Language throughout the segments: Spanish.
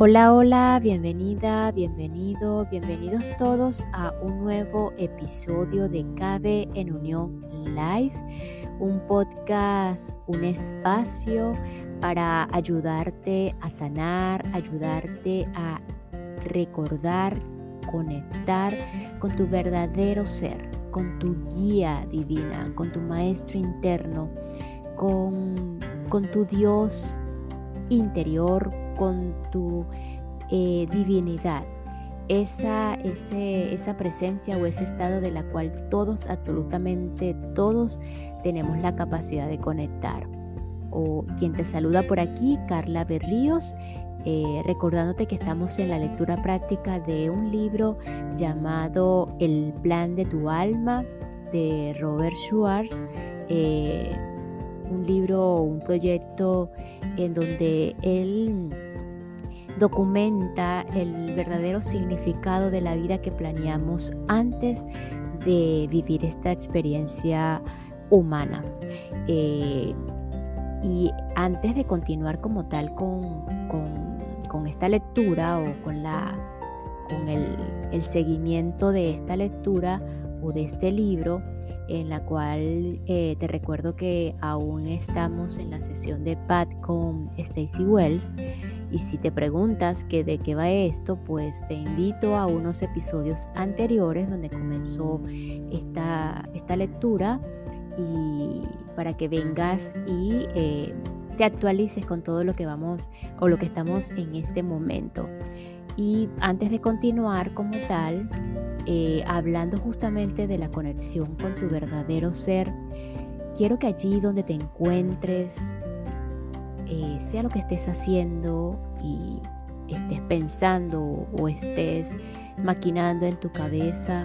Hola, hola, bienvenida, bienvenido, bienvenidos todos a un nuevo episodio de Cabe en Unión Live, un podcast, un espacio para ayudarte a sanar, ayudarte a recordar, conectar con tu verdadero ser, con tu guía divina, con tu maestro interno, con, con tu Dios interior, con tu eh, divinidad. Esa, esa presencia o ese estado de la cual todos, absolutamente todos, tenemos la capacidad de conectar. O quien te saluda por aquí, Carla Berríos, eh, recordándote que estamos en la lectura práctica de un libro llamado El plan de tu alma de Robert Schwartz. Eh, un libro, un proyecto en donde él documenta el verdadero significado de la vida que planeamos antes de vivir esta experiencia humana. Eh, y antes de continuar como tal con, con, esta lectura o con, la, con el seguimiento de esta lectura o de este libro, en la cual eh, te recuerdo que aún estamos en la sesión de Pat con Stacy Wells. Y si te preguntas que de qué va esto, pues te invito a unos episodios anteriores donde comenzó esta, esta lectura y para que vengas y eh, te actualices con todo lo que vamos o lo que estamos en este momento. Y antes de continuar como tal, eh, hablando justamente de la conexión con tu verdadero ser, quiero que allí donde te encuentres, eh, sea lo que estés haciendo y estés pensando o estés maquinando en tu cabeza,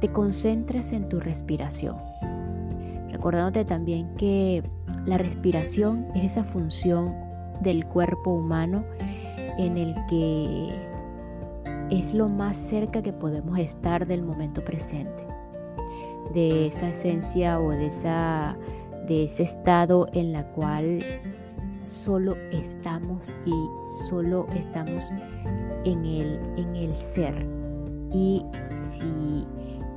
te concentres en tu respiración. Recordándote también que la respiración es esa función del cuerpo humano en el que es lo más cerca que podemos estar del momento presente, de esa esencia o de, esa, de ese estado en la cual solo estamos y solo estamos en el, en el ser. Y si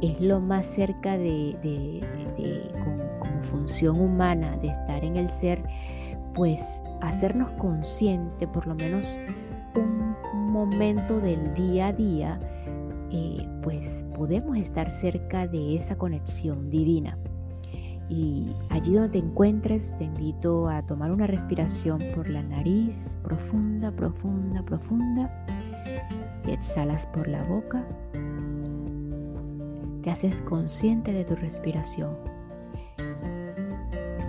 es lo más cerca de, como función humana de estar en el ser, pues hacernos consciente por lo menos momento del día a día, eh, pues podemos estar cerca de esa conexión divina. Y allí donde te encuentres, te invito a tomar una respiración por la nariz, profunda, profunda, profunda. Y exhalas por la boca. Te haces consciente de tu respiración.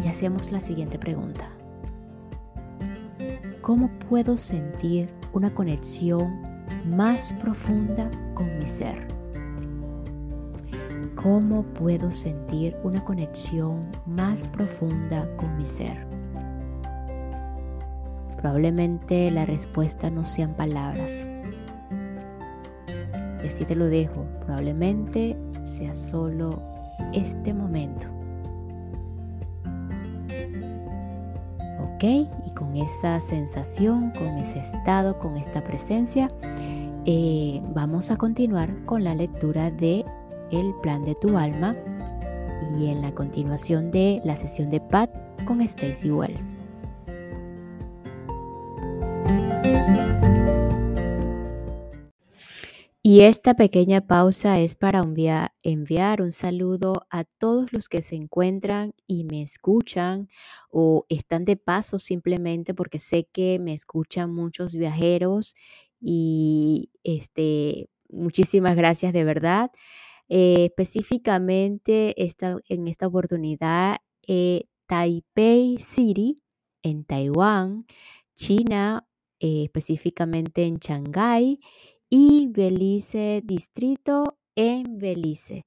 Y hacemos la siguiente pregunta. ¿Cómo puedo sentir una conexión más profunda con mi ser. ¿Cómo puedo sentir una conexión más profunda con mi ser? Probablemente la respuesta no sean palabras. Y así te lo dejo. Probablemente sea solo este momento. Y con esa sensación, con ese estado, con esta presencia, eh, vamos a continuar con la lectura de El plan de tu alma y en la continuación de la sesión de Pat con Stacy Wells. Y esta pequeña pausa es para enviar, un saludo a todos los que se encuentran y me escuchan o están de paso simplemente porque sé que me escuchan muchos viajeros y este, muchísimas gracias de verdad. Eh, específicamente en esta oportunidad, eh, Taipei City en Taiwán, China, eh, específicamente en Shanghái y Belice Distrito en Belice.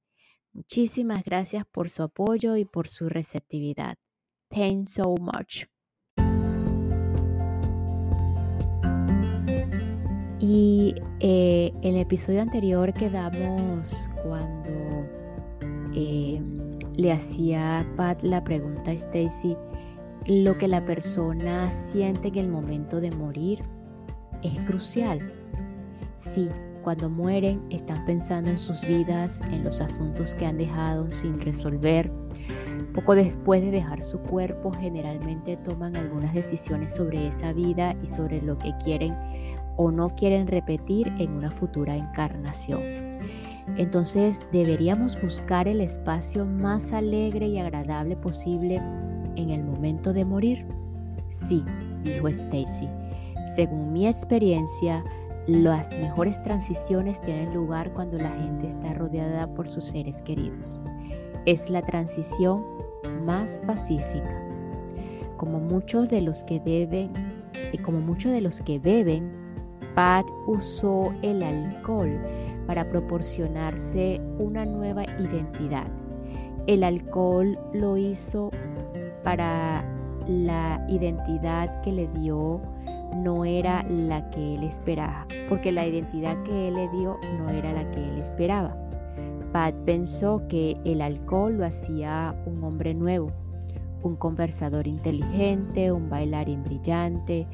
Muchísimas gracias por su apoyo y por su receptividad. Thanks so much. Y eh, el episodio anterior quedamos cuando eh, le hacía Pat la pregunta a Stacy lo que la persona siente en el momento de morir es crucial. Sí, cuando mueren están pensando en sus vidas, en los asuntos que han dejado sin resolver. Poco después de dejar su cuerpo, generalmente toman algunas decisiones sobre esa vida y sobre lo que quieren o no quieren repetir en una futura encarnación. Entonces deberíamos buscar el espacio más alegre y agradable posible en el momento de morir. Sí, dijo Stacy. Según mi experiencia, las mejores transiciones tienen lugar cuando la gente está rodeada por sus seres queridos. Es la transición más pacífica. Como muchos de los que deben, como muchos de los que beben, Pat usó el alcohol para proporcionarse una nueva identidad. El alcohol lo hizo para la identidad que le dio no era la que él esperaba, porque la identidad que él le dio no era la que él esperaba. Pat pensó que el alcohol lo hacía un hombre nuevo, un conversador inteligente, un bailarín brillante,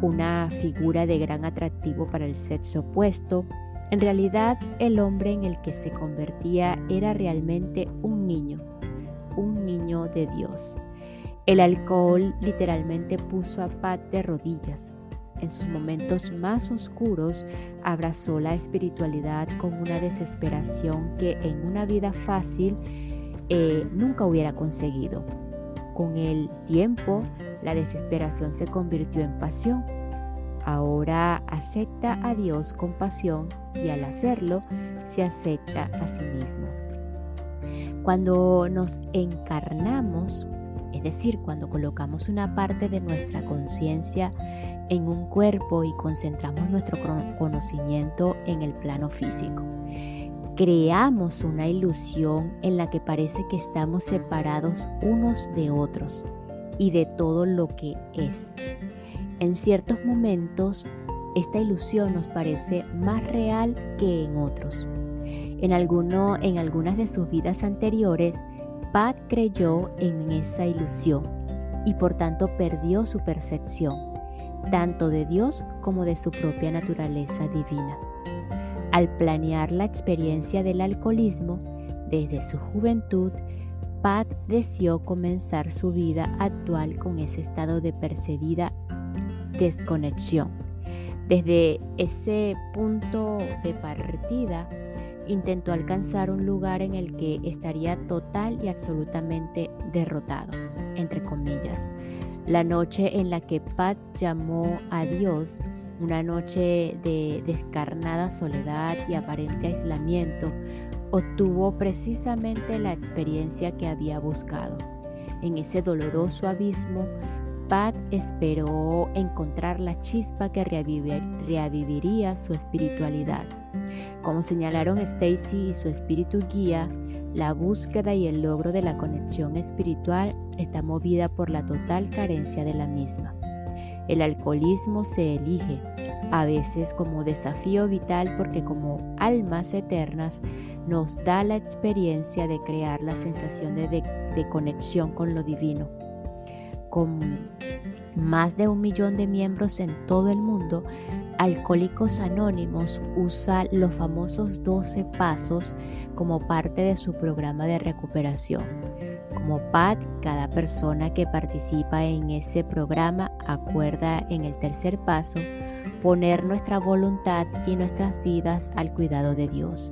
una figura de gran atractivo para el sexo opuesto. En realidad, el hombre en el que se convertía era realmente un niño, un niño de Dios. El alcohol literalmente puso a Pat de rodillas, en sus momentos más oscuros, abrazó la espiritualidad con una desesperación que en una vida fácil eh, nunca hubiera conseguido. Con el tiempo, la desesperación se convirtió en pasión. Ahora acepta a Dios con pasión y al hacerlo se acepta a sí mismo. Cuando nos encarnamos, es decir, cuando colocamos una parte de nuestra conciencia en un cuerpo y concentramos nuestro conocimiento en el plano físico. Creamos una ilusión en la que parece que estamos separados unos de otros y de todo lo que es. En ciertos momentos, esta ilusión nos parece más real que en otros. En, en algunas de sus vidas anteriores, Pat creyó en esa ilusión y por tanto perdió su percepción, tanto de Dios como de su propia naturaleza divina. Al planear la experiencia del alcoholismo desde su juventud, Pat deseó comenzar su vida actual con ese estado de percibida desconexión. Desde ese punto de partida, intentó alcanzar un lugar en el que estaría total y absolutamente derrotado, entre comillas. La noche en la que Pat llamó a Dios, una noche de descarnada soledad y aparente aislamiento, obtuvo precisamente la experiencia que había buscado. En ese doloroso abismo, Pat esperó encontrar la chispa que reaviviría su espiritualidad. Como señalaron Stacy y su espíritu guía, la búsqueda y el logro de la conexión espiritual está movida por la total carencia de la misma. El alcoholismo se elige, a veces como desafío vital porque como almas eternas nos da la experiencia de crear la sensación de, de conexión con lo divino. Con más de un millón de miembros en todo el mundo, Alcohólicos Anónimos usa los famosos 12 pasos como parte de su programa de recuperación. Como PAD, cada persona que participa en ese programa acuerda en el tercer paso poner nuestra voluntad y nuestras vidas al cuidado de Dios.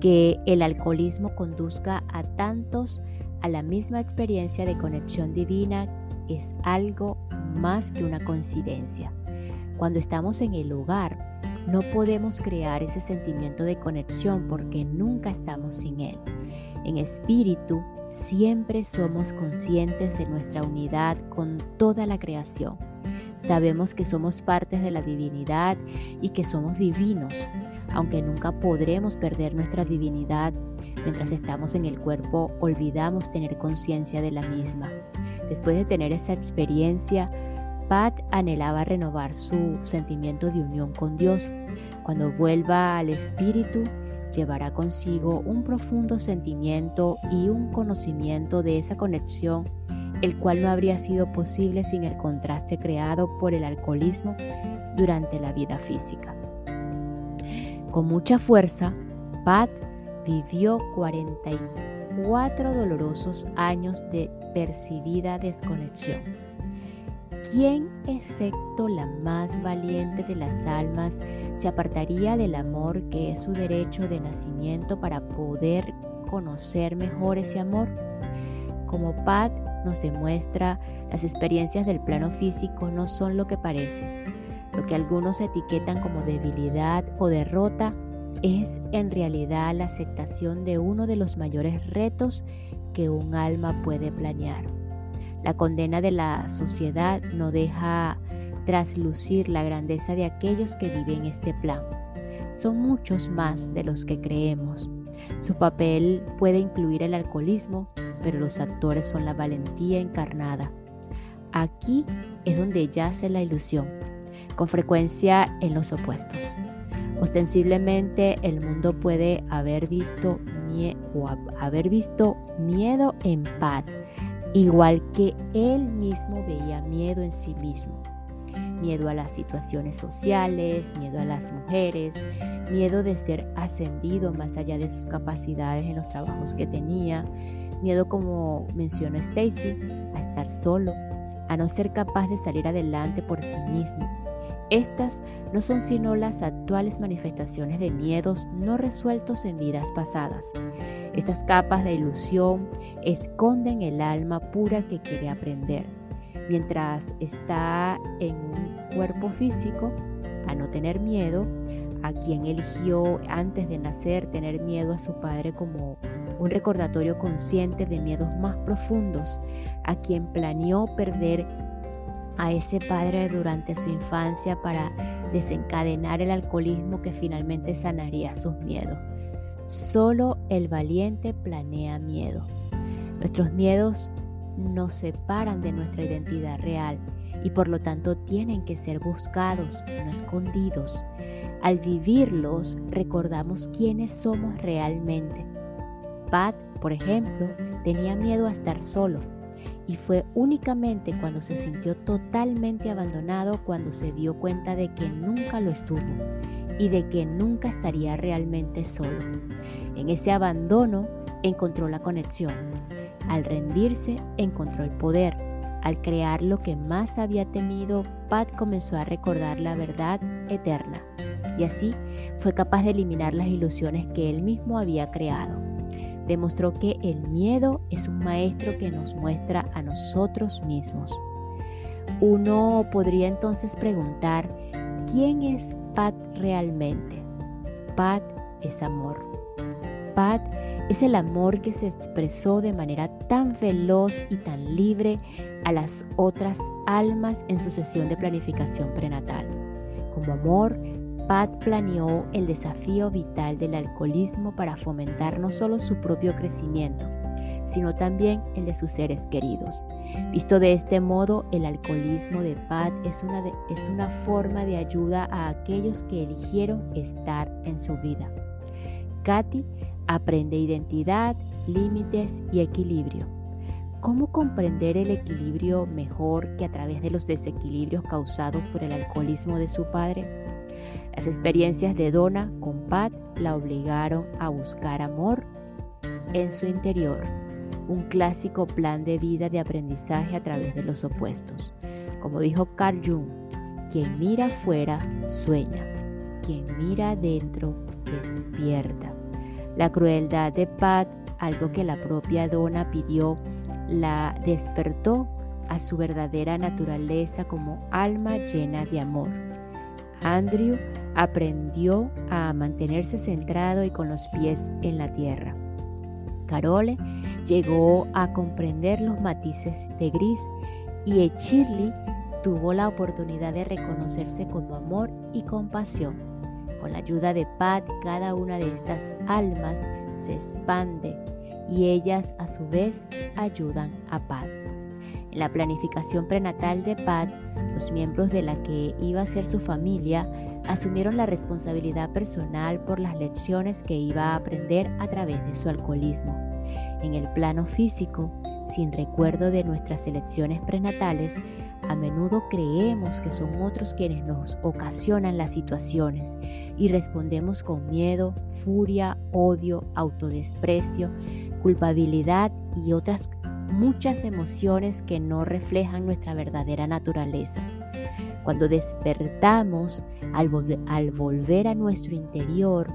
Que el alcoholismo conduzca a tantos a la misma experiencia de conexión divina es algo más que una coincidencia. Cuando estamos en el hogar, no podemos crear ese sentimiento de conexión porque nunca estamos sin él. En espíritu, siempre somos conscientes de nuestra unidad con toda la creación. Sabemos que somos partes de la divinidad y que somos divinos, aunque nunca podremos perder nuestra divinidad. Mientras estamos en el cuerpo, olvidamos tener conciencia de la misma. Después de tener esa experiencia, Pat anhelaba renovar su sentimiento de unión con Dios. Cuando vuelva al Espíritu, llevará consigo un profundo sentimiento y un conocimiento de esa conexión, el cual no habría sido posible sin el contraste creado por el alcoholismo durante la vida física. Con mucha fuerza, Pat vivió 44 dolorosos años de percibida desconexión. ¿Quién, excepto la más valiente de las almas, se apartaría del amor que es su derecho de nacimiento para poder conocer mejor ese amor? Como Pat nos demuestra, las experiencias del plano físico no son lo que parecen. Lo que algunos etiquetan como debilidad o derrota es en realidad la aceptación de uno de los mayores retos que un alma puede planear. La condena de la sociedad no deja traslucir la grandeza de aquellos que viven este plan. Son muchos más de los que creemos. Su papel puede incluir el alcoholismo, pero los actores son la valentía encarnada. Aquí es donde yace la ilusión, con frecuencia en los opuestos. Ostensiblemente el mundo puede haber visto, o haber visto miedo en Pat, igual que él mismo veía miedo en sí mismo. Miedo a las situaciones sociales, miedo a las mujeres, miedo de ser ascendido más allá de sus capacidades en los trabajos que tenía, miedo como mencionó Stacy, a estar solo, a no ser capaz de salir adelante por sí mismo. Estas no son sino las actuales manifestaciones de miedos no resueltos en vidas pasadas. Estas capas de ilusión esconden el alma pura que quiere aprender. Mientras está en un cuerpo físico, a no tener miedo, a quien eligió antes de nacer tener miedo a su padre como un recordatorio consciente de miedos más profundos, a quien planeó perder a ese padre durante su infancia para desencadenar el alcoholismo que finalmente sanaría sus miedos. Solo el valiente planea miedo. Nuestros miedos nos separan de nuestra identidad real y por lo tanto tienen que ser buscados, no escondidos. Al vivirlos recordamos quiénes somos realmente. Pat, por ejemplo, tenía miedo a estar solo y fue únicamente cuando se sintió totalmente abandonado cuando se dio cuenta de que nunca lo estuvo y de que nunca estaría realmente solo. En ese abandono encontró la conexión. Al rendirse encontró el poder. Al crear lo que más había temido, Pat comenzó a recordar la verdad eterna y así fue capaz de eliminar las ilusiones que él mismo había creado demostró que el miedo es un maestro que nos muestra a nosotros mismos. Uno podría entonces preguntar, ¿quién es Pat realmente? Pat es amor. Pat es el amor que se expresó de manera tan veloz y tan libre a las otras almas en su sesión de planificación prenatal. Como amor, Pat planeó el desafío vital del alcoholismo para fomentar no solo su propio crecimiento, sino también el de sus seres queridos. Visto de este modo, el alcoholismo de Pat es una, es una forma de ayuda a aquellos que eligieron estar en su vida. Katy aprende identidad, límites y equilibrio. ¿Cómo comprender el equilibrio mejor que a través de los desequilibrios causados por el alcoholismo de su padre? Las experiencias de Donna con Pat la obligaron a buscar amor en su interior, un clásico plan de vida de aprendizaje a través de los opuestos. Como dijo Carl Jung, quien mira afuera sueña, quien mira adentro despierta. La crueldad de Pat, algo que la propia Donna pidió, la despertó a su verdadera naturaleza como alma llena de amor. Andrew aprendió a mantenerse centrado y con los pies en la tierra. Carole llegó a comprender los matices de gris y Shirley tuvo la oportunidad de reconocerse como amor y compasión. Con la ayuda de Pat, cada una de estas almas se expande y ellas a su vez ayudan a Pat. En la planificación prenatal de Pat, los miembros de la que iba a ser su familia asumieron la responsabilidad personal por las lecciones que iba a aprender a través de su alcoholismo. En el plano físico, sin recuerdo de nuestras elecciones prenatales, A menudo creemos que son otros quienes nos ocasionan las situaciones y respondemos con miedo, furia, odio, autodesprecio, culpabilidad y otras muchas emociones que no reflejan nuestra verdadera naturaleza. Cuando despertamos al, volver a nuestro interior,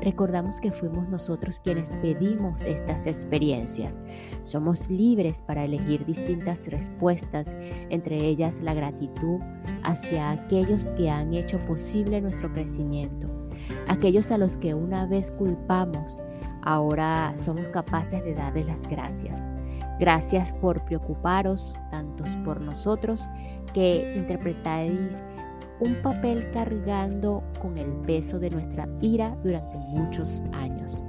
recordamos que fuimos nosotros quienes pedimos estas experiencias. Somos libres para elegir distintas respuestas, entre ellas la gratitud hacia aquellos que han hecho posible nuestro crecimiento, aquellos a los que una vez culpamos, ahora somos capaces de darles las gracias. Gracias por preocuparos tanto por nosotros que interpretáis un papel cargando con el peso de nuestra ira durante muchos años.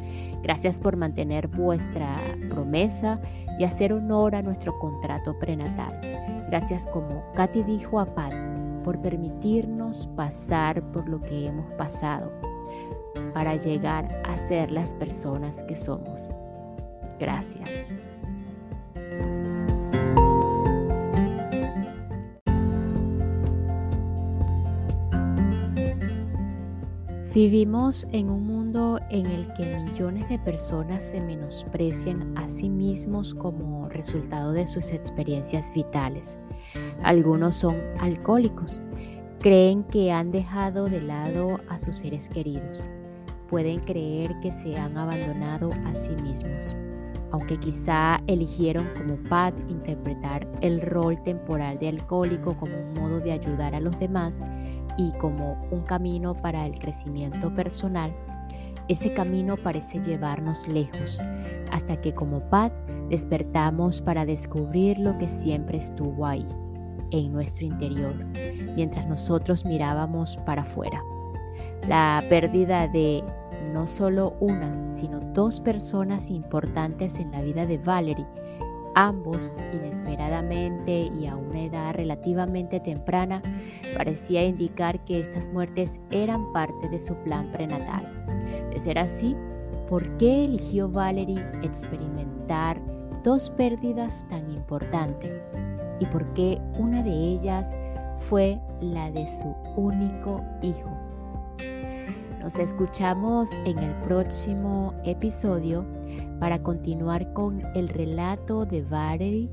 Gracias por mantener vuestra promesa y hacer honor a nuestro contrato prenatal. Gracias como Katy dijo a Pat por permitirnos pasar por lo que hemos pasado para llegar a ser las personas que somos. Gracias. Vivimos en un mundo en el que millones de personas se menosprecian a sí mismos como resultado de sus experiencias vitales. Algunos son alcohólicos, creen que han dejado de lado a sus seres queridos, pueden creer que se han abandonado a sí mismos, aunque quizá eligieron como Pat interpretar el rol temporal de alcohólico como un modo de ayudar a los demás y como un camino para el crecimiento personal, ese camino parece llevarnos lejos, hasta que como Pat despertamos para descubrir lo que siempre estuvo ahí, en nuestro interior, mientras nosotros mirábamos para afuera. La pérdida de no solo una, sino dos personas importantes en la vida de Valerie Ambos, inesperadamente y a una edad relativamente temprana, parecía indicar que estas muertes eran parte de su plan prenatal. De ser así, ¿por qué eligió Valerie experimentar dos pérdidas tan importantes? ¿Y por qué una de ellas fue la de su único hijo? Nos escuchamos en el próximo episodio para continuar con el relato de Valerie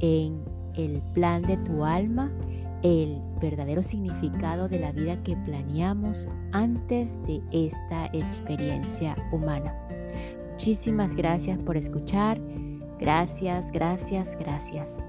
en el plan de tu alma, el verdadero significado de la vida que planeamos antes de esta experiencia humana. Muchísimas gracias por escuchar. Gracias, gracias, gracias.